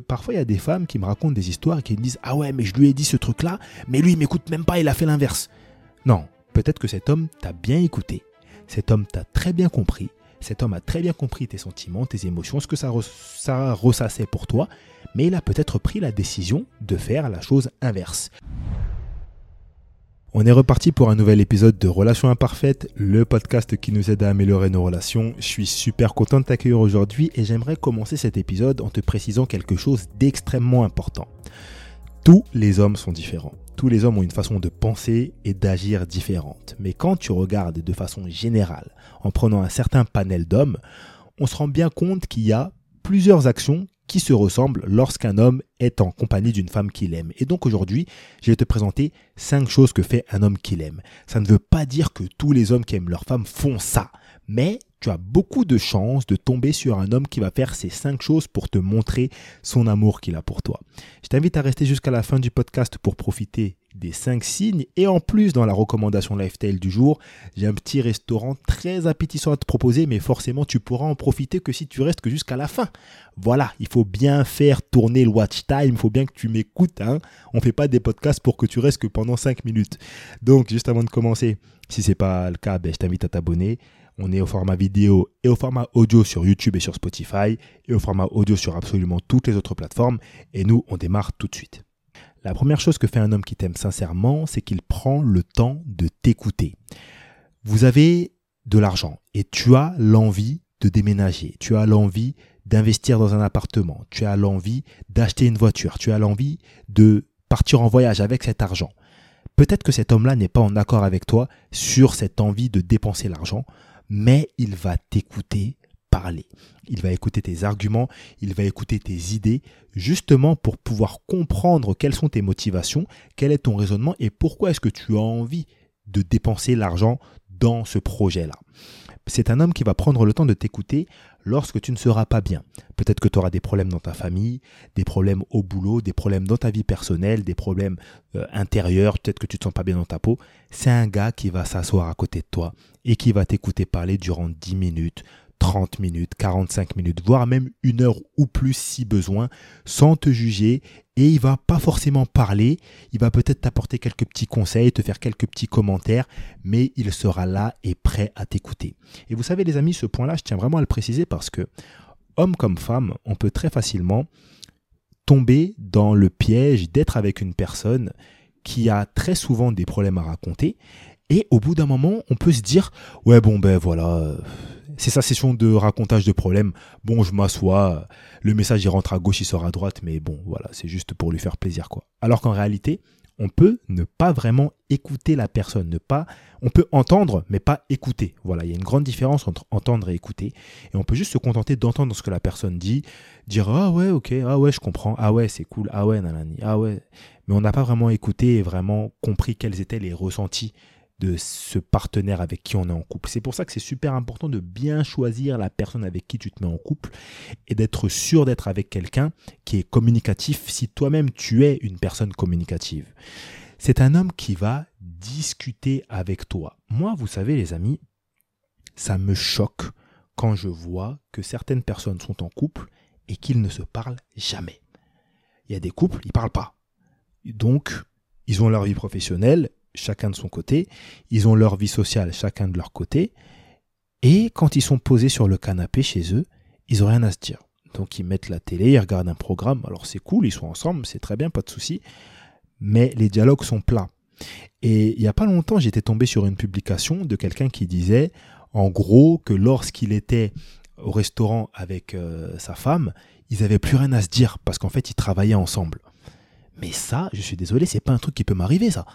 Parfois, il y a des femmes qui me racontent des histoires et qui me disent Ah ouais, mais je lui ai dit ce truc-là, mais lui, il m'écoute même pas, il a fait l'inverse. Non, peut-être que cet homme t'a bien écouté, cet homme t'a très bien compris, cet homme a très bien compris tes sentiments, tes émotions, ce que ça, ressassait pour toi, mais il a peut-être pris la décision de faire la chose inverse. On est reparti pour un nouvel épisode de Relations Imparfaites, le podcast qui nous aide à améliorer nos relations. Je suis super content de t'accueillir aujourd'hui et j'aimerais commencer cet épisode en te précisant quelque chose d'extrêmement important. Tous les hommes sont différents. Tous les hommes ont une façon de penser et d'agir différente. Mais quand tu regardes de façon générale, en prenant un certain panel d'hommes, on se rend bien compte qu'il y a plusieurs actions qui se ressemblent lorsqu'un homme est en compagnie d'une femme qu'il aime. Et donc aujourd'hui, je vais te présenter cinq choses que fait un homme qu'il aime. Ça ne veut pas dire que tous les hommes qui aiment leur femme font ça, mais tu as beaucoup de chances de tomber sur un homme qui va faire ces cinq choses pour te montrer son amour qu'il a pour toi. Je t'invite à rester jusqu'à la fin du podcast pour profiter des 5 signes. Et en plus, dans la recommandation Lifestyle du jour, j'ai un petit restaurant très appétissant à te proposer, mais forcément, tu pourras en profiter que si tu restes que jusqu'à la fin. Voilà, il faut bien faire tourner le watch time, il faut bien que tu m'écoutes. Hein. On ne fait pas des podcasts pour que tu restes que pendant 5 minutes. Donc, juste avant de commencer, si ce n'est pas le cas, ben, je t'invite à t'abonner. On est au format vidéo et au format audio sur YouTube et sur Spotify et au format audio sur absolument toutes les autres plateformes. Et nous, on démarre tout de suite. La première chose que fait un homme qui t'aime sincèrement, c'est qu'il prend le temps de t'écouter. Vous avez de l'argent et tu as l'envie de déménager, tu as l'envie d'investir dans un appartement, tu as l'envie d'acheter une voiture, tu as l'envie de partir en voyage avec cet argent. Peut-être que cet homme-là n'est pas en accord avec toi sur cette envie de dépenser l'argent, mais il va t'écouter parler. Il va écouter tes arguments, il va écouter tes idées, justement pour pouvoir comprendre quelles sont tes motivations, quel est ton raisonnement et pourquoi est-ce que tu as envie de dépenser l'argent dans ce projet-là. C'est un homme qui va prendre le temps de t'écouter lorsque tu ne seras pas bien. Peut-être que tu auras des problèmes dans ta famille, des problèmes au boulot, des problèmes dans ta vie personnelle, des problèmes euh, intérieurs, peut-être que tu te sens pas bien dans ta peau. C'est un gars qui va s'asseoir à côté de toi et qui va t'écouter parler durant 10 minutes, 30 minutes, 45 minutes, voire même une heure ou plus si besoin, sans te juger. Et il va pas forcément parler, il va peut-être t'apporter quelques petits conseils, te faire quelques petits commentaires, mais il sera là et prêt à t'écouter. Et vous savez les amis, ce point-là, je tiens vraiment à le préciser parce que, homme comme femme, on peut très facilement tomber dans le piège d'être avec une personne qui a très souvent des problèmes à raconter. Et au bout d'un moment, on peut se dire, ouais bon ben voilà, c'est sa session de racontage de problèmes. Bon, je m'assois, le message il rentre à gauche, il sort à droite, mais bon, voilà, c'est juste pour lui faire plaisir, quoi. Alors qu'en réalité, on peut ne pas vraiment écouter la personne, ne pas, on peut entendre, mais pas écouter. Voilà, il y a une grande différence entre entendre et écouter. Et on peut juste se contenter d'entendre ce que la personne dit, dire ah ouais, ok, ah ouais, je comprends, ah ouais, c'est cool, ah ouais, nanani, ah ouais. Mais on n'a pas vraiment écouté et vraiment compris quels étaient les ressentis de ce partenaire avec qui on est en couple. C'est pour ça que c'est super important de bien choisir la personne avec qui tu te mets en couple et d'être sûr d'être avec quelqu'un qui est communicatif si toi-même tu es une personne communicative. C'est un homme qui va discuter avec toi. Moi, vous savez les amis, ça me choque quand je vois que certaines personnes sont en couple et qu'ils ne se parlent jamais. Il y a des couples, ils parlent pas. Donc, ils ont leur vie professionnelle chacun de son côté, ils ont leur vie sociale chacun de leur côté, et quand ils sont posés sur le canapé chez eux, ils n'ont rien à se dire. Donc ils mettent la télé, ils regardent un programme, alors c'est cool, ils sont ensemble, c'est très bien, pas de souci, mais les dialogues sont plats. Et il n'y a pas longtemps, j'étais tombé sur une publication de quelqu'un qui disait, en gros, que lorsqu'il était au restaurant avec euh, sa femme, ils n'avaient plus rien à se dire parce qu'en fait, ils travaillaient ensemble. Mais ça, je suis désolé, c'est pas un truc qui peut m'arriver, ça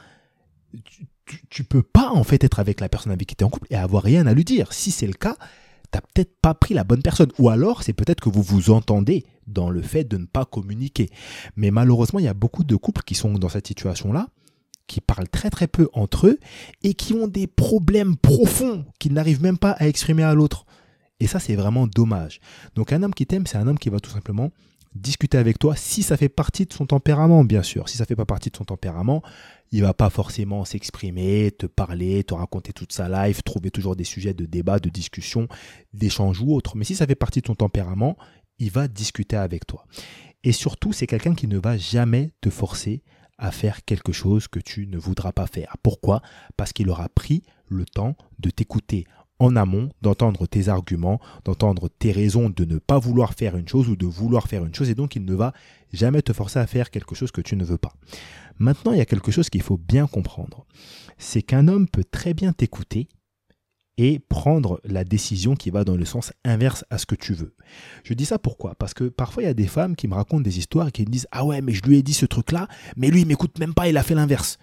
tu, peux pas en fait être avec la personne avec qui tu es en couple et avoir rien à lui dire. Si c'est le cas, t'as peut-être pas pris la bonne personne. Ou alors, c'est peut-être que vous vous entendez dans le fait de ne pas communiquer. Mais malheureusement, il y a beaucoup de couples qui sont dans cette situation-là, qui parlent très très peu entre eux et qui ont des problèmes profonds qu'ils n'arrivent même pas à exprimer à l'autre. Et ça, c'est vraiment dommage. Donc un homme qui t'aime, c'est un homme qui va tout simplement discuter avec toi si ça fait partie de son tempérament, bien sûr. Si ça fait pas partie de son tempérament, il va pas forcément s'exprimer, te parler, te raconter toute sa life, trouver toujours des sujets de débat, de discussion, d'échange ou autre. Mais si ça fait partie de ton tempérament, il va discuter avec toi. Et surtout, c'est quelqu'un qui ne va jamais te forcer à faire quelque chose que tu ne voudras pas faire. Pourquoi? Parce qu'il aura pris le temps de t'écouter en amont, d'entendre tes arguments, d'entendre tes raisons de ne pas vouloir faire une chose ou de vouloir faire une chose, et donc il ne va jamais te forcer à faire quelque chose que tu ne veux pas. Maintenant, il y a quelque chose qu'il faut bien comprendre. C'est qu'un homme peut très bien t'écouter et prendre la décision qui va dans le sens inverse à ce que tu veux. Je dis ça pourquoi? Parce que parfois il y a des femmes qui me racontent des histoires et qui me disent Ah ouais, mais je lui ai dit ce truc-là, mais lui il m'écoute même pas, il a fait l'inverse.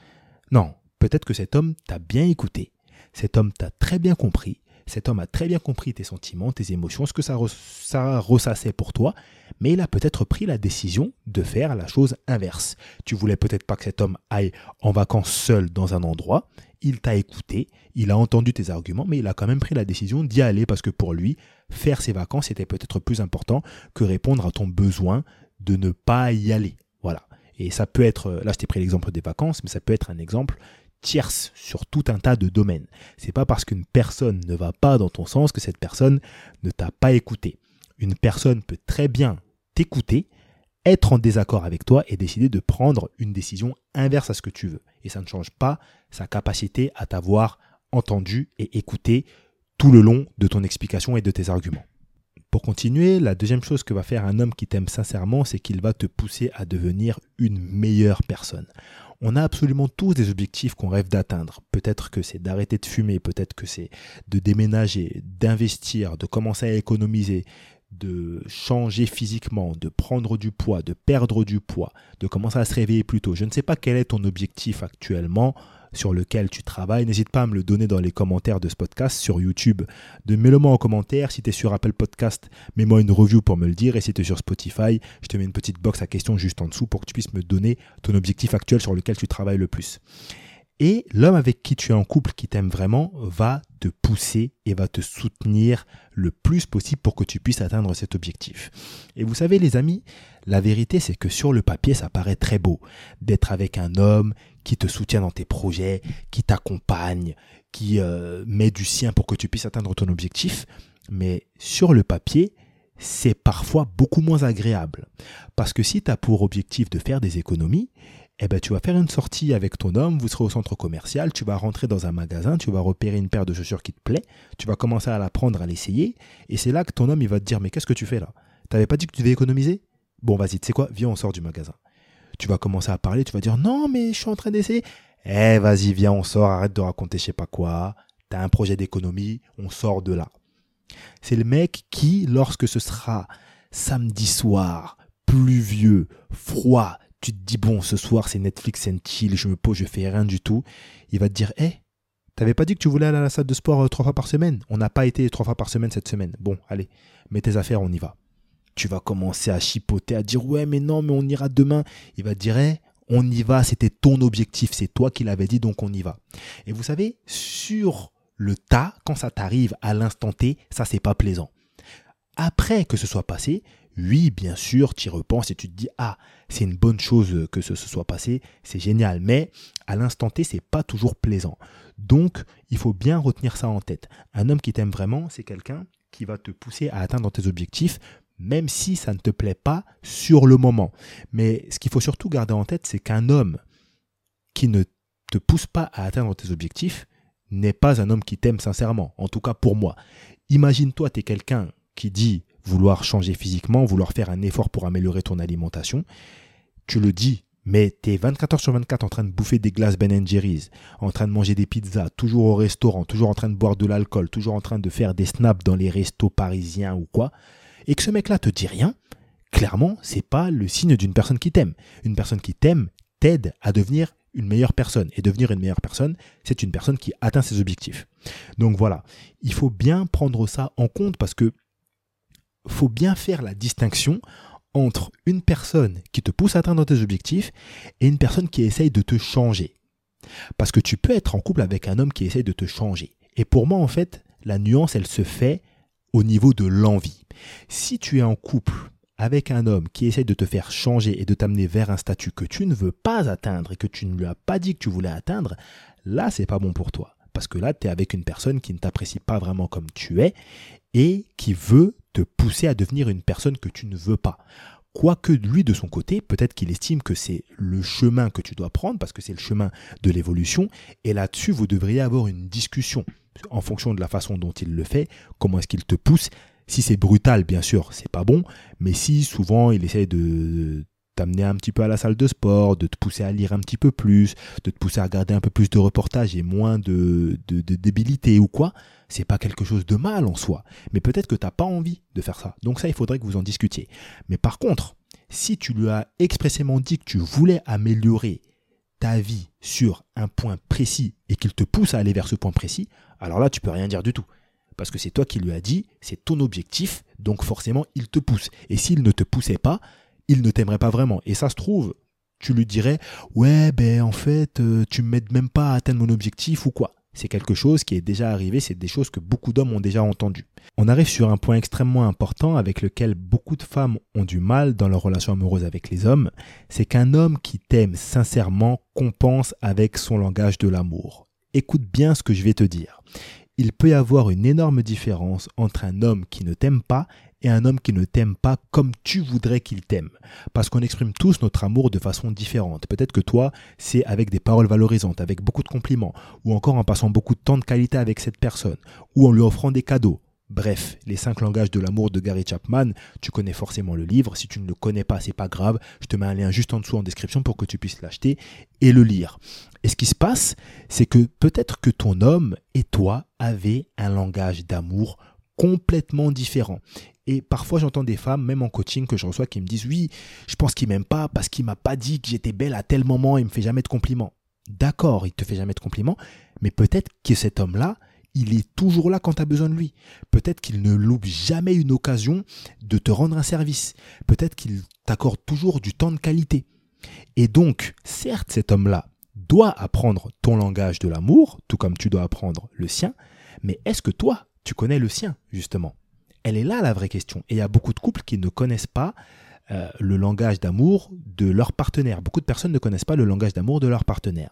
Non, peut-être que cet homme t'a bien écouté, cet homme t'a très bien compris, cet homme a très bien compris tes sentiments, tes émotions, ce que ça, ça ressassait pour toi, mais il a peut-être pris la décision de faire la chose inverse. Tu voulais peut-être pas que cet homme aille en vacances seul dans un endroit, il t'a écouté, il a entendu tes arguments, mais il a quand même pris la décision d'y aller parce que pour lui, faire ses vacances était peut-être plus important que répondre à ton besoin de ne pas y aller. Voilà. Et ça peut être, là je t'ai pris l'exemple des vacances, mais ça peut être un exemple tierce sur tout un tas de domaines. C'est pas parce qu'une personne ne va pas dans ton sens que cette personne ne t'a pas écouté. Une personne peut très bien t'écouter, être en désaccord avec toi et décider de prendre une décision inverse à ce que tu veux. Et ça ne change pas sa capacité à t'avoir entendu et écouté tout le long de ton explication et de tes arguments. Pour continuer, la deuxième chose que va faire un homme qui t'aime sincèrement, c'est qu'il va te pousser à devenir une meilleure personne. On a absolument tous des objectifs qu'on rêve d'atteindre. Peut-être que c'est d'arrêter de fumer, peut-être que c'est de déménager, d'investir, de commencer à économiser, de changer physiquement, de prendre du poids, de perdre du poids, de commencer à se réveiller plus tôt. Je ne sais pas quel est ton objectif actuellement sur lequel tu travailles. N'hésite pas à me le donner dans les commentaires de ce podcast sur YouTube. De mets-le moi en commentaire. Si tu es sur Apple Podcast, mets-moi une review pour me le dire. Et si tu es sur Spotify, je te mets une petite box à questions juste en dessous pour que tu puisses me donner ton objectif actuel sur lequel tu travailles le plus. Et l'homme avec qui tu es en couple, qui t'aime vraiment, va pousser et va te soutenir le plus possible pour que tu puisses atteindre cet objectif. Et vous savez les amis, la vérité c'est que sur le papier ça paraît très beau d'être avec un homme qui te soutient dans tes projets, qui t'accompagne, qui euh, met du sien pour que tu puisses atteindre ton objectif. Mais sur le papier, c'est parfois beaucoup moins agréable. Parce que si tu as pour objectif de faire des économies, eh ben, tu vas faire une sortie avec ton homme, vous serez au centre commercial, tu vas rentrer dans un magasin, tu vas repérer une paire de chaussures qui te plaît, tu vas commencer à la prendre, à l'essayer, et c'est là que ton homme il va te dire mais qu'est-ce que tu fais là? T'avais pas dit que tu devais économiser? Bon vas-y, tu sais quoi, viens on sort du magasin. Tu vas commencer à parler, tu vas dire non mais je suis en train d'essayer. Eh vas-y, viens on sort, arrête de raconter je sais pas quoi, t'as un projet d'économie, on sort de là. C'est le mec qui, lorsque ce sera samedi soir, pluvieux, froid, tu te dis, bon, ce soir c'est Netflix and chill, je me pose, je fais rien du tout, il va te dire, hé, hey, t'avais pas dit que tu voulais aller à la salle de sport euh, trois fois par semaine? On n'a pas été trois fois par semaine cette semaine. Bon, allez, mets tes affaires, on y va. Tu vas commencer à chipoter, à dire, ouais, mais non, mais on ira demain. Il va te dire, hé, on y va, c'était ton objectif, c'est toi qui l'avais dit, donc on y va. Et vous savez, sur le tas, quand ça t'arrive à l'instant T, ça c'est pas plaisant. Après que ce soit passé, oui, bien sûr, tu y repenses et tu te dis ah, c'est une bonne chose que ce se soit passé, c'est génial, mais à l'instant T, c'est pas toujours plaisant. Donc, il faut bien retenir ça en tête. Un homme qui t'aime vraiment, c'est quelqu'un qui va te pousser à atteindre tes objectifs, même si ça ne te plaît pas sur le moment. Mais ce qu'il faut surtout garder en tête, c'est qu'un homme qui ne te pousse pas à atteindre tes objectifs n'est pas un homme qui t'aime sincèrement, en tout cas pour moi. Imagine-toi, tu es quelqu'un qui dit vouloir changer physiquement, vouloir faire un effort pour améliorer ton alimentation. Tu le dis, mais tu es 24 heures sur 24 en train de bouffer des glaces Ben Jerry's, en train de manger des pizzas, toujours au restaurant, toujours en train de boire de l'alcool, toujours en train de faire des snaps dans les restos parisiens ou quoi, et que ce mec-là te dit rien, clairement, c'est pas le signe d'une personne qui t'aime. Une personne qui t'aime t'aide à devenir une meilleure personne. Et devenir une meilleure personne, c'est une personne qui atteint ses objectifs. Donc voilà, il faut bien prendre ça en compte parce que faut bien faire la distinction entre une personne qui te pousse à atteindre tes objectifs et une personne qui essaye de te changer. Parce que tu peux être en couple avec un homme qui essaye de te changer. Et pour moi, en fait, la nuance, elle se fait au niveau de l'envie. Si tu es en couple avec un homme qui essaye de te faire changer et de t'amener vers un statut que tu ne veux pas atteindre et que tu ne lui as pas dit que tu voulais atteindre, là, c'est pas bon pour toi. Parce que là, tu es avec une personne qui ne t'apprécie pas vraiment comme tu es et qui veut te pousser à devenir une personne que tu ne veux pas. Quoique lui, de son côté, peut-être qu'il estime que c'est le chemin que tu dois prendre, parce que c'est le chemin de l'évolution, et là-dessus, vous devriez avoir une discussion en fonction de la façon dont il le fait, comment est-ce qu'il te pousse. Si c'est brutal, bien sûr, c'est pas bon, mais si souvent il essaye de t'amener un petit peu à la salle de sport, de te pousser à lire un petit peu plus, de te pousser à regarder un peu plus de reportages et moins de, de, de débilité ou quoi, c'est pas quelque chose de mal en soi. Mais peut-être que tu n'as pas envie de faire ça. Donc ça, il faudrait que vous en discutiez. Mais par contre, si tu lui as expressément dit que tu voulais améliorer ta vie sur un point précis et qu'il te pousse à aller vers ce point précis, alors là, tu peux rien dire du tout. Parce que c'est toi qui lui as dit, c'est ton objectif, donc forcément, il te pousse. Et s'il ne te poussait pas, il ne t'aimerait pas vraiment. Et ça se trouve, tu lui dirais, ouais, ben en fait, euh, tu m'aides même pas à atteindre mon objectif ou quoi. C'est quelque chose qui est déjà arrivé, c'est des choses que beaucoup d'hommes ont déjà entendues. On arrive sur un point extrêmement important avec lequel beaucoup de femmes ont du mal dans leur relation amoureuse avec les hommes, c'est qu'un homme qui t'aime sincèrement compense avec son langage de l'amour. Écoute bien ce que je vais te dire. Il peut y avoir une énorme différence entre un homme qui ne t'aime pas et un homme qui ne t'aime pas comme tu voudrais qu'il t'aime. Parce qu'on exprime tous notre amour de façon différente. Peut-être que toi, c'est avec des paroles valorisantes, avec beaucoup de compliments, ou encore en passant beaucoup de temps de qualité avec cette personne, ou en lui offrant des cadeaux. Bref, les cinq langages de l'amour de Gary Chapman, tu connais forcément le livre. Si tu ne le connais pas, c'est pas grave. Je te mets un lien juste en dessous en description pour que tu puisses l'acheter et le lire. Et ce qui se passe, c'est que peut-être que ton homme et toi avez un langage d'amour complètement différent. Et parfois, j'entends des femmes, même en coaching que je reçois, qui me disent Oui, je pense qu'il m'aime pas parce qu'il m'a pas dit que j'étais belle à tel moment, il me fait jamais de compliments. D'accord, il te fait jamais de compliments, mais peut-être que cet homme-là, il est toujours là quand tu as besoin de lui. Peut-être qu'il ne loupe jamais une occasion de te rendre un service. Peut-être qu'il t'accorde toujours du temps de qualité. Et donc, certes, cet homme-là doit apprendre ton langage de l'amour, tout comme tu dois apprendre le sien, mais est-ce que toi, tu connais le sien, justement elle est là la vraie question. Et il y a beaucoup de couples qui ne connaissent pas euh, le langage d'amour de leur partenaire. Beaucoup de personnes ne connaissent pas le langage d'amour de leur partenaire.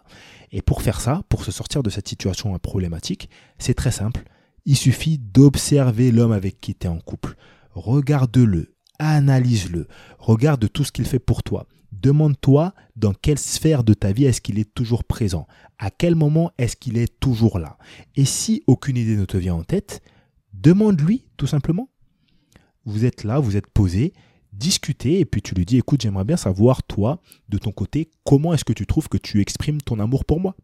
Et pour faire ça, pour se sortir de cette situation problématique, c'est très simple. Il suffit d'observer l'homme avec qui tu es en couple. Regarde-le, analyse-le, regarde tout ce qu'il fait pour toi. Demande-toi dans quelle sphère de ta vie est-ce qu'il est toujours présent? À quel moment est-ce qu'il est toujours là? Et si aucune idée ne te vient en tête, Demande-lui, tout simplement. Vous êtes là, vous êtes posé, discutez, et puis tu lui dis, écoute, j'aimerais bien savoir, toi, de ton côté, comment est-ce que tu trouves que tu exprimes ton amour pour moi?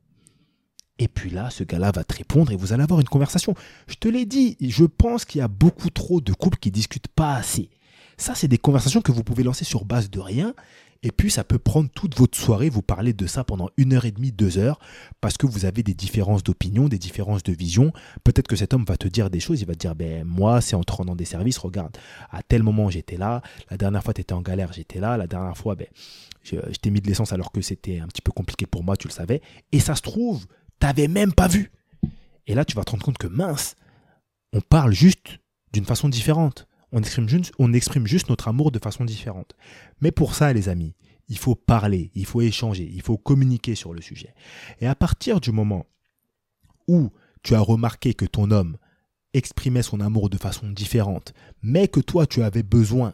Et puis là, ce gars-là va te répondre et vous allez avoir une conversation. Je te l'ai dit, je pense qu'il y a beaucoup trop de couples qui discutent pas assez. Ça, c'est des conversations que vous pouvez lancer sur base de rien et puis, ça peut prendre toute votre soirée, vous parler de ça pendant une heure et demie, deux heures, parce que vous avez des différences d'opinion, des différences de vision. Peut-être que cet homme va te dire des choses, il va te dire, ben, moi, c'est en te rendant des services, regarde, à tel moment j'étais là, la dernière fois tu étais en galère, j'étais là, la dernière fois, ben, je, t'ai mis de l'essence alors que c'était un petit peu compliqué pour moi, tu le savais. Et ça se trouve, t'avais même pas vu. Et là, tu vas te rendre compte que mince, on parle juste d'une façon différente. On exprime, juste, notre amour de façon différente. Mais pour ça, les amis, il faut parler, il faut échanger, il faut communiquer sur le sujet. Et à partir du moment où tu as remarqué que ton homme exprimait son amour de façon différente, mais que toi tu avais besoin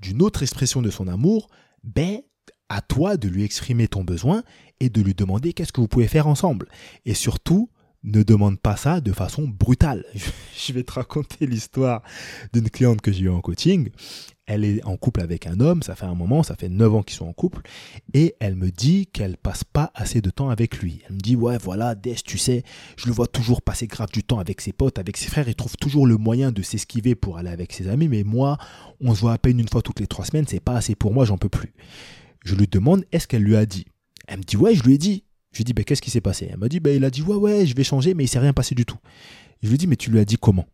d'une autre expression de son amour, ben à toi de lui exprimer ton besoin et de lui demander qu'est-ce que vous pouvez faire ensemble. Et surtout, ne demande pas ça de façon brutale. Je vais te raconter l'histoire d'une cliente que j'ai eue en coaching. Elle est en couple avec un homme, ça fait un moment, ça fait 9 ans qu'ils sont en couple, et elle me dit qu'elle passe pas assez de temps avec lui. Elle me dit, ouais, voilà, Des, tu sais, je le vois toujours passer grave du temps avec ses potes, avec ses frères, il trouve toujours le moyen de s'esquiver pour aller avec ses amis, mais moi, on se voit à peine une fois toutes les trois semaines, c'est pas assez pour moi, j'en peux plus. Je lui demande, est-ce qu'elle lui a dit? Elle me dit, ouais, je lui ai dit. Je lui dis, bah, qu'est-ce qui s'est passé? Elle m'a dit, bah, il a dit, ouais, ouais, je vais changer, mais il s'est rien passé du tout. Je lui dis, mais tu lui as dit comment?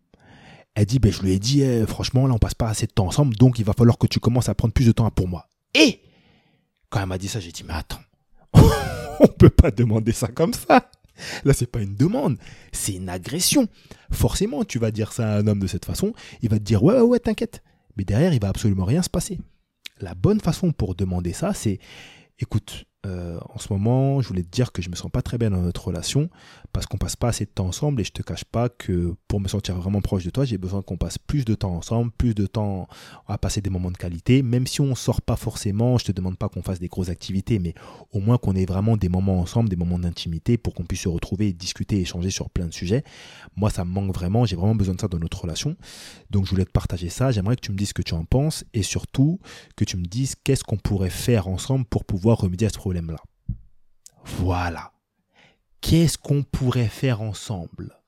Elle dit, bah, je lui ai dit, eh, franchement, là, on passe pas assez de temps ensemble, donc il va falloir que tu commences à prendre plus de temps pour moi. Et quand elle m'a dit ça, j'ai dit, mais attends, on peut pas demander ça comme ça. Là, c'est pas une demande, c'est une agression. Forcément, tu vas dire ça à un homme de cette façon, il va te dire, ouais, ouais, ouais, t'inquiète. Mais derrière, il va absolument rien se passer. La bonne façon pour demander ça, c'est, écoute, euh, en ce moment, je voulais te dire que je me sens pas très bien dans notre relation parce qu'on passe pas assez de temps ensemble et je te cache pas que pour me sentir vraiment proche de toi, j'ai besoin qu'on passe plus de temps ensemble, plus de temps à passer des moments de qualité. Même si on sort pas forcément, je te demande pas qu'on fasse des grosses activités, mais au moins qu'on ait vraiment des moments ensemble, des moments d'intimité pour qu'on puisse se retrouver, discuter, échanger sur plein de sujets. Moi, ça me manque vraiment. J'ai vraiment besoin de ça dans notre relation. Donc, je voulais te partager ça. J'aimerais que tu me dises ce que tu en penses et surtout que tu me dises qu'est-ce qu'on pourrait faire ensemble pour pouvoir remédier à ce problème-là. Voilà. Qu'est-ce qu'on pourrait faire ensemble?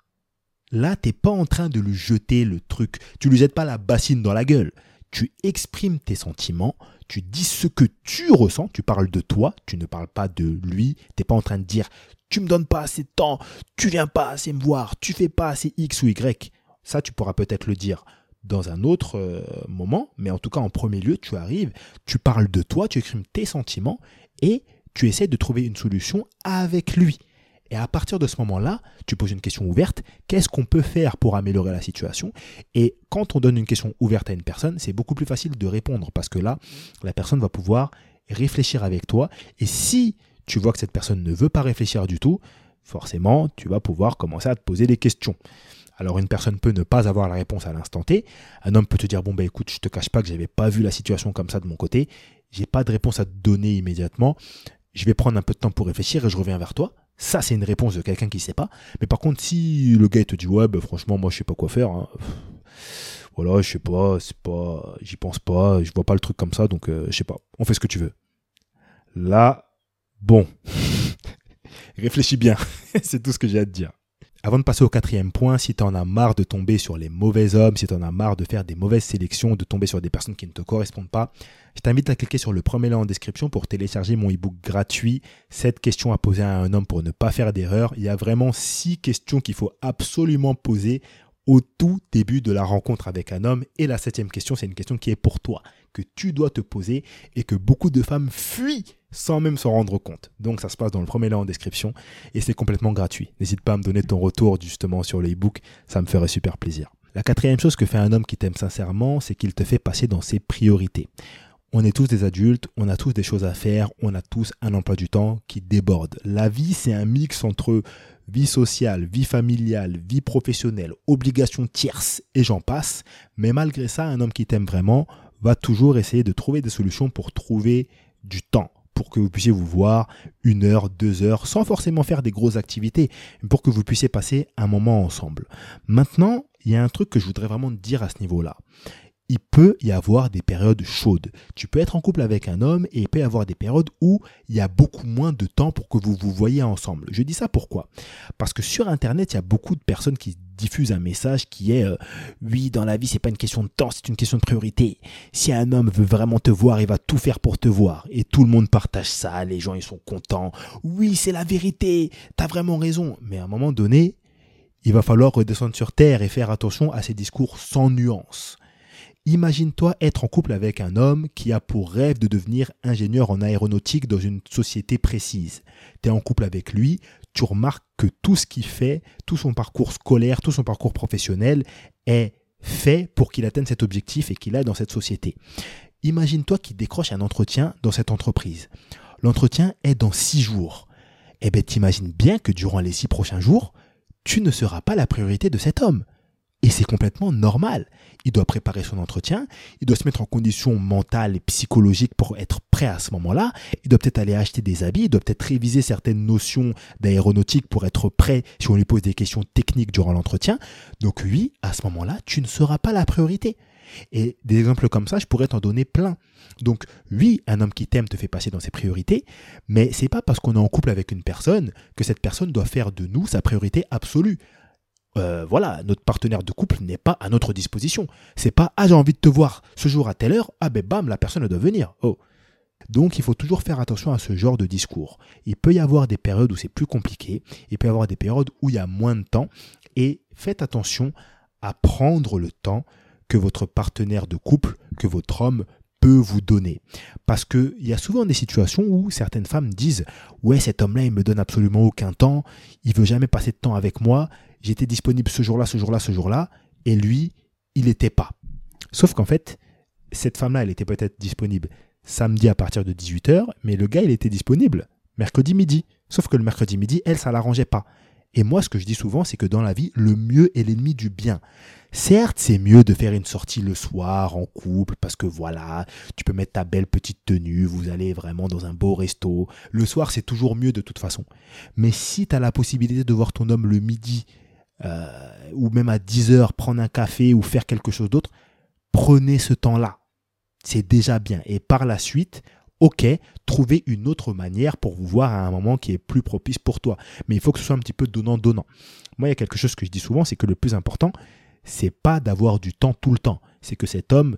Là, t'es pas en train de lui jeter le truc. Tu lui jettes pas la bassine dans la gueule. Tu exprimes tes sentiments, tu dis ce que tu ressens, tu parles de toi, tu ne parles pas de lui. T'es pas en train de dire tu me donnes pas assez de temps, tu viens pas assez me voir, tu fais pas assez X ou Y. Ça, tu pourras peut-être le dire dans un autre euh, moment, mais en tout cas, en premier lieu, tu arrives, tu parles de toi, tu exprimes tes sentiments et tu essaies de trouver une solution avec lui. Et à partir de ce moment-là, tu poses une question ouverte. Qu'est-ce qu'on peut faire pour améliorer la situation? Et quand on donne une question ouverte à une personne, c'est beaucoup plus facile de répondre parce que là, la personne va pouvoir réfléchir avec toi. Et si tu vois que cette personne ne veut pas réfléchir du tout, forcément, tu vas pouvoir commencer à te poser des questions. Alors une personne peut ne pas avoir la réponse à l'instant T. Un homme peut te dire bon bah écoute, je te cache pas que j'avais pas vu la situation comme ça de mon côté. J'ai pas de réponse à te donner immédiatement. Je vais prendre un peu de temps pour réfléchir et je reviens vers toi. Ça c'est une réponse de quelqu'un qui sait pas. Mais par contre si le gars te dit ouais bah, franchement moi je sais pas quoi faire. Hein. Voilà je sais pas c'est pas j'y pense pas je vois pas le truc comme ça donc euh, je sais pas. On fait ce que tu veux. Là bon réfléchis bien. c'est tout ce que j'ai à te dire. Avant de passer au quatrième point, si tu en as marre de tomber sur les mauvais hommes, si tu en as marre de faire des mauvaises sélections, de tomber sur des personnes qui ne te correspondent pas, je t'invite à cliquer sur le premier lien en description pour télécharger mon ebook gratuit 7 questions à poser à un homme pour ne pas faire d'erreur. Il y a vraiment 6 questions qu'il faut absolument poser au tout début de la rencontre avec un homme. Et la septième question, c'est une question qui est pour toi, que tu dois te poser et que beaucoup de femmes fuient sans même s'en rendre compte. Donc ça se passe dans le premier lien en description et c'est complètement gratuit. N'hésite pas à me donner ton retour justement sur le e-book, ça me ferait super plaisir. La quatrième chose que fait un homme qui t'aime sincèrement, c'est qu'il te fait passer dans ses priorités. On est tous des adultes, on a tous des choses à faire, on a tous un emploi du temps qui déborde. La vie, c'est un mix entre vie sociale, vie familiale, vie professionnelle, obligations tierces et j'en passe. Mais malgré ça, un homme qui t'aime vraiment va toujours essayer de trouver des solutions pour trouver du temps pour que vous puissiez vous voir une heure, deux heures, sans forcément faire des grosses activités, pour que vous puissiez passer un moment ensemble. Maintenant, il y a un truc que je voudrais vraiment dire à ce niveau-là il peut y avoir des périodes chaudes. Tu peux être en couple avec un homme et il peut y avoir des périodes où il y a beaucoup moins de temps pour que vous vous voyez ensemble. Je dis ça pourquoi? Parce que sur Internet, il y a beaucoup de personnes qui diffusent un message qui est euh, oui, dans la vie, c'est pas une question de temps, c'est une question de priorité. Si un homme veut vraiment te voir, il va tout faire pour te voir. Et tout le monde partage ça, les gens ils sont contents. Oui, c'est la vérité, t'as vraiment raison. Mais à un moment donné, il va falloir redescendre sur terre et faire attention à ces discours sans nuance. Imagine-toi être en couple avec un homme qui a pour rêve de devenir ingénieur en aéronautique dans une société précise. Tu es en couple avec lui, tu remarques que tout ce qu'il fait, tout son parcours scolaire, tout son parcours professionnel est fait pour qu'il atteigne cet objectif et qu'il aille dans cette société. Imagine-toi qu'il décroche un entretien dans cette entreprise. L'entretien est dans six jours. Eh bien, t'imagines bien que durant les six prochains jours, tu ne seras pas la priorité de cet homme. Et c'est complètement normal. Il doit préparer son entretien, il doit se mettre en condition mentale et psychologique pour être prêt à ce moment-là, il doit peut-être aller acheter des habits, il doit peut-être réviser certaines notions d'aéronautique pour être prêt si on lui pose des questions techniques durant l'entretien. Donc oui, à ce moment-là, tu ne seras pas la priorité. Et des exemples comme ça, je pourrais t'en donner plein. Donc oui, un homme qui t'aime te fait passer dans ses priorités, mais c'est pas parce qu'on est en couple avec une personne que cette personne doit faire de nous sa priorité absolue. Euh, voilà, notre partenaire de couple n'est pas à notre disposition. C'est pas ah j'ai envie de te voir ce jour à telle heure, ah ben bam, la personne doit venir. Oh. Donc il faut toujours faire attention à ce genre de discours. Il peut y avoir des périodes où c'est plus compliqué, il peut y avoir des périodes où il y a moins de temps et faites attention à prendre le temps que votre partenaire de couple, que votre homme peut vous donner. Parce qu'il y a souvent des situations où certaines femmes disent Ouais, cet homme-là, il me donne absolument aucun temps, il veut jamais passer de temps avec moi, j'étais disponible ce jour-là, ce jour-là, ce jour-là, et lui, il n'était pas. Sauf qu'en fait, cette femme-là, elle était peut-être disponible samedi à partir de 18h, mais le gars, il était disponible mercredi midi. Sauf que le mercredi midi, elle, ça l'arrangeait pas. Et moi, ce que je dis souvent, c'est que dans la vie, le mieux est l'ennemi du bien. Certes, c'est mieux de faire une sortie le soir en couple parce que voilà, tu peux mettre ta belle petite tenue, vous allez vraiment dans un beau resto. Le soir, c'est toujours mieux de toute façon. Mais si tu as la possibilité de voir ton homme le midi euh, ou même à 10 heures prendre un café ou faire quelque chose d'autre, prenez ce temps-là. C'est déjà bien. Et par la suite, ok, trouvez une autre manière pour vous voir à un moment qui est plus propice pour toi. Mais il faut que ce soit un petit peu donnant-donnant. Moi, il y a quelque chose que je dis souvent, c'est que le plus important, c'est pas d'avoir du temps tout le temps. C'est que cet homme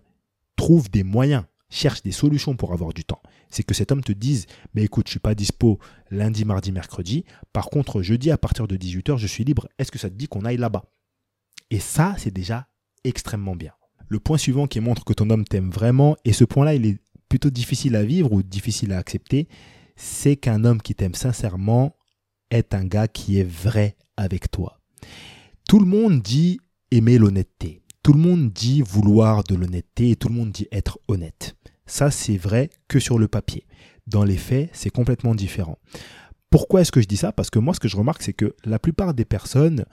trouve des moyens, cherche des solutions pour avoir du temps. C'est que cet homme te dise, mais écoute, je suis pas dispo lundi, mardi, mercredi. Par contre, jeudi à partir de 18h, je suis libre. Est-ce que ça te dit qu'on aille là-bas? Et ça, c'est déjà extrêmement bien. Le point suivant qui montre que ton homme t'aime vraiment, et ce point-là, il est plutôt difficile à vivre ou difficile à accepter, c'est qu'un homme qui t'aime sincèrement est un gars qui est vrai avec toi. Tout le monde dit aimer l'honnêteté. Tout le monde dit vouloir de l'honnêteté et tout le monde dit être honnête. Ça, c'est vrai que sur le papier. Dans les faits, c'est complètement différent. Pourquoi est-ce que je dis ça? Parce que moi, ce que je remarque, c'est que la plupart des personnes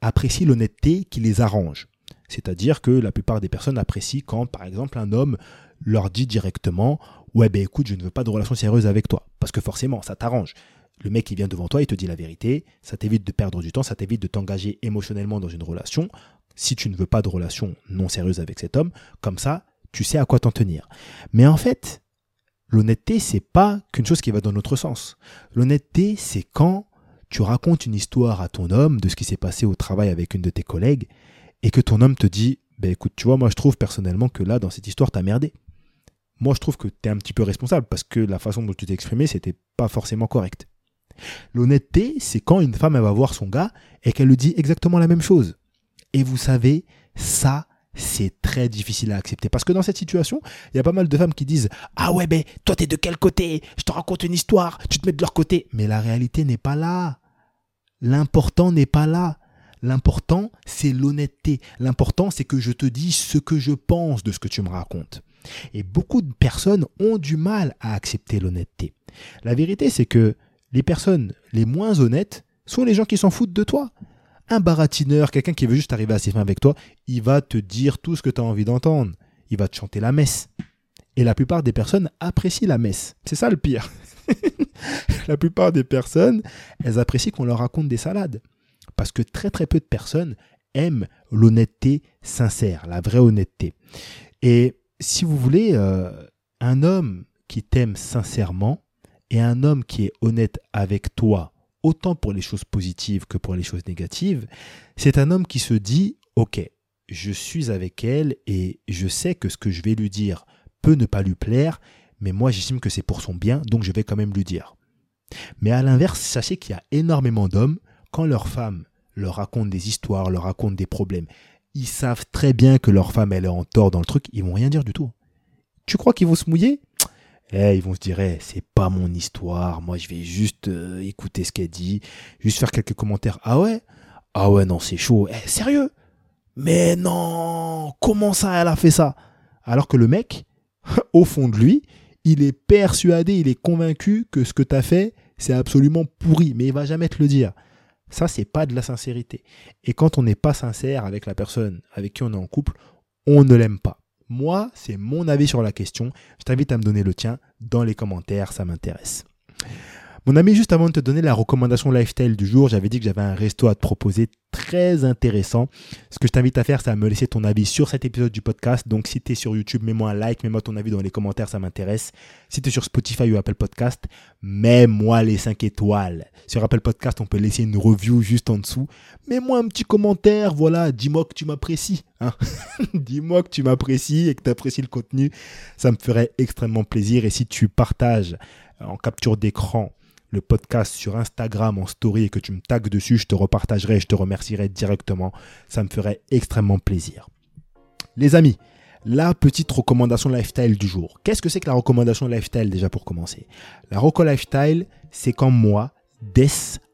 apprécient l'honnêteté qui les arrange. C'est-à-dire que la plupart des personnes apprécient quand, par exemple, un homme leur dit directement Ouais, ben écoute, je ne veux pas de relation sérieuse avec toi. Parce que forcément, ça t'arrange. Le mec qui vient devant toi, il te dit la vérité, ça t'évite de perdre du temps, ça t'évite de t'engager émotionnellement dans une relation. Si tu ne veux pas de relation non sérieuse avec cet homme, comme ça, tu sais à quoi t'en tenir. Mais en fait, l'honnêteté, c'est pas qu'une chose qui va dans l'autre sens. L'honnêteté, c'est quand tu racontes une histoire à ton homme de ce qui s'est passé au travail avec une de tes collègues et que ton homme te dit ben écoute, tu vois, moi je trouve personnellement que là, dans cette histoire, t'as merdé. Moi, je trouve que tu es un petit peu responsable parce que la façon dont tu t'es exprimé, c'était pas forcément correct. L'honnêteté, c'est quand une femme elle va voir son gars et qu'elle lui dit exactement la même chose. Et vous savez, ça, c'est très difficile à accepter. Parce que dans cette situation, il y a pas mal de femmes qui disent Ah ouais, ben toi t'es de quel côté? Je te raconte une histoire, tu te mets de leur côté. Mais la réalité n'est pas là. L'important n'est pas là. L'important, c'est l'honnêteté. L'important, c'est que je te dis ce que je pense de ce que tu me racontes. Et beaucoup de personnes ont du mal à accepter l'honnêteté. La vérité, c'est que les personnes les moins honnêtes sont les gens qui s'en foutent de toi. Un baratineur, quelqu'un qui veut juste arriver à ses fins avec toi, il va te dire tout ce que tu as envie d'entendre. Il va te chanter la messe. Et la plupart des personnes apprécient la messe. C'est ça le pire. la plupart des personnes, elles apprécient qu'on leur raconte des salades. Parce que très très peu de personnes aiment l'honnêteté sincère, la vraie honnêteté. Et si vous voulez, euh, un homme qui t'aime sincèrement et un homme qui est honnête avec toi, autant pour les choses positives que pour les choses négatives, c'est un homme qui se dit, OK, je suis avec elle et je sais que ce que je vais lui dire peut ne pas lui plaire, mais moi j'estime que c'est pour son bien, donc je vais quand même lui dire. Mais à l'inverse, sachez qu'il y a énormément d'hommes, quand leur femme leur raconte des histoires, leur raconte des problèmes, ils savent très bien que leur femme elle est en tort dans le truc, ils vont rien dire du tout. Tu crois qu'ils vont se mouiller? Eh, ils vont se dire, eh, c'est pas mon histoire, moi je vais juste euh, écouter ce qu'elle dit, juste faire quelques commentaires. Ah ouais? Ah ouais, non, c'est chaud. Eh, sérieux? Mais non Comment ça, elle a fait ça? Alors que le mec, au fond de lui, il est persuadé, il est convaincu que ce que tu as fait, c'est absolument pourri, mais il va jamais te le dire. Ça, c'est pas de la sincérité. Et quand on n'est pas sincère avec la personne avec qui on est en couple, on ne l'aime pas. Moi, c'est mon avis sur la question. Je t'invite à me donner le tien dans les commentaires, ça m'intéresse. Mon ami, juste avant de te donner la recommandation lifestyle du jour, j'avais dit que j'avais un resto à te proposer très intéressant. Ce que je t'invite à faire, c'est à me laisser ton avis sur cet épisode du podcast. Donc, si tu es sur YouTube, mets-moi un like, mets-moi ton avis dans les commentaires, ça m'intéresse. Si tu es sur Spotify ou Apple Podcast, mets-moi les 5 étoiles. Sur Apple Podcast, on peut laisser une review juste en dessous. Mets-moi un petit commentaire, voilà, dis-moi que tu m'apprécies. Hein. dis-moi que tu m'apprécies et que tu apprécies le contenu. Ça me ferait extrêmement plaisir. Et si tu partages en capture d'écran le podcast sur Instagram en story et que tu me tagues dessus, je te repartagerai je te remercierai directement. Ça me ferait extrêmement plaisir. Les amis, la petite recommandation lifestyle du jour. Qu'est-ce que c'est que la recommandation lifestyle déjà pour commencer? La Roco Lifestyle, c'est quand moi, dès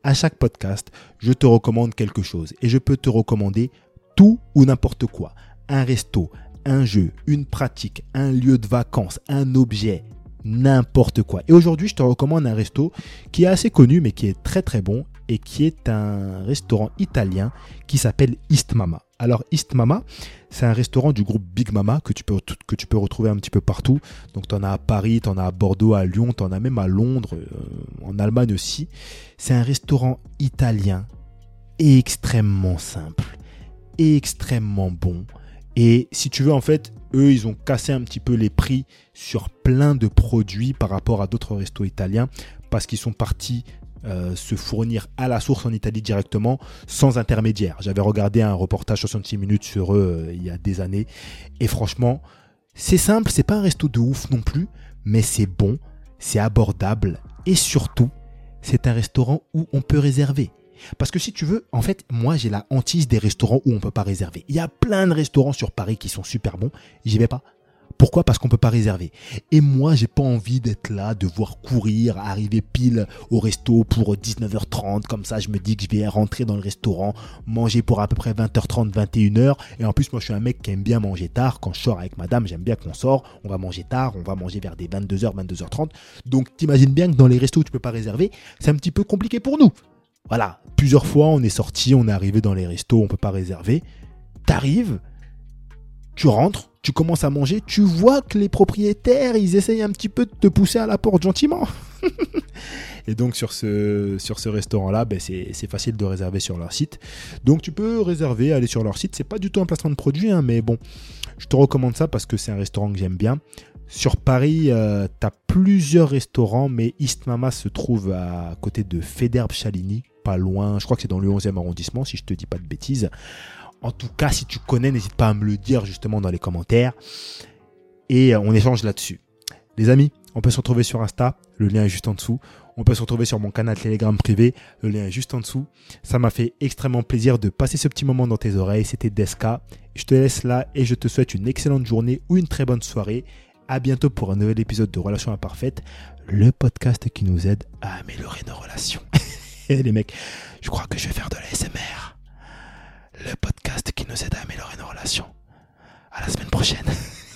à chaque podcast, je te recommande quelque chose. Et je peux te recommander tout ou n'importe quoi. Un resto, un jeu, une pratique, un lieu de vacances, un objet, n'importe quoi. Et aujourd'hui, je te recommande un resto qui est assez connu, mais qui est très très bon, et qui est un restaurant italien qui s'appelle East Mama. Alors East Mama, c'est un restaurant du groupe Big Mama que tu peux, que tu peux retrouver un petit peu partout. Donc tu en as à Paris, tu en as à Bordeaux, à Lyon, tu en as même à Londres, euh, en Allemagne aussi. C'est un restaurant italien extrêmement simple, extrêmement bon. Et si tu veux, en fait, eux, ils ont cassé un petit peu les prix sur plein de produits par rapport à d'autres restos italiens parce qu'ils sont partis euh, se fournir à la source en Italie directement sans intermédiaire. J'avais regardé un reportage 66 minutes sur eux euh, il y a des années et franchement, c'est simple, c'est pas un resto de ouf non plus, mais c'est bon, c'est abordable et surtout, c'est un restaurant où on peut réserver. Parce que si tu veux, en fait, moi j'ai la hantise des restaurants où on peut pas réserver. Il y a plein de restaurants sur Paris qui sont super bons, j'y vais pas. Pourquoi? Parce qu'on peut pas réserver. Et moi, j'ai pas envie d'être là, de voir courir, arriver pile au resto pour 19h30. Comme ça, je me dis que je vais rentrer dans le restaurant, manger pour à peu près 20h30, 21h. Et en plus, moi, je suis un mec qui aime bien manger tard. Quand je sors avec madame, j'aime bien qu'on sort. On va manger tard, on va manger vers des 22h, 22h30. Donc, t'imagines bien que dans les restos où tu peux pas réserver, c'est un petit peu compliqué pour nous. Voilà. Plusieurs fois, on est sorti, on est arrivé dans les restos, on peut pas réserver. T'arrives, tu rentres, tu commences à manger, tu vois que les propriétaires, ils essayent un petit peu de te pousser à la porte gentiment. et donc sur ce, sur ce restaurant-là, ben c'est facile de réserver sur leur site. Donc tu peux réserver, aller sur leur site. C'est pas du tout un placement de produit, hein, mais bon, je te recommande ça parce que c'est un restaurant que j'aime bien. Sur Paris, euh, tu as plusieurs restaurants, mais East Mama se trouve à côté de Federbe Chaligny, pas loin. Je crois que c'est dans le 11e arrondissement, si je te dis pas de bêtises. En tout cas, si tu connais, n'hésite pas à me le dire justement dans les commentaires. Et euh, on échange là-dessus. Les amis, on peut se retrouver sur Insta, le lien est juste en dessous. On peut se retrouver sur mon canal Telegram privé, le lien est juste en dessous. Ça m'a fait extrêmement plaisir de passer ce petit moment dans tes oreilles. C'était Deska. Je te laisse là et je te souhaite une excellente journée ou une très bonne soirée à bientôt pour un nouvel épisode de Relations Imparfaites, le podcast qui nous aide à améliorer nos relations. Les mecs, je crois que je vais faire de l'ASMR. Le podcast qui nous aide à améliorer nos relations. À la semaine prochaine.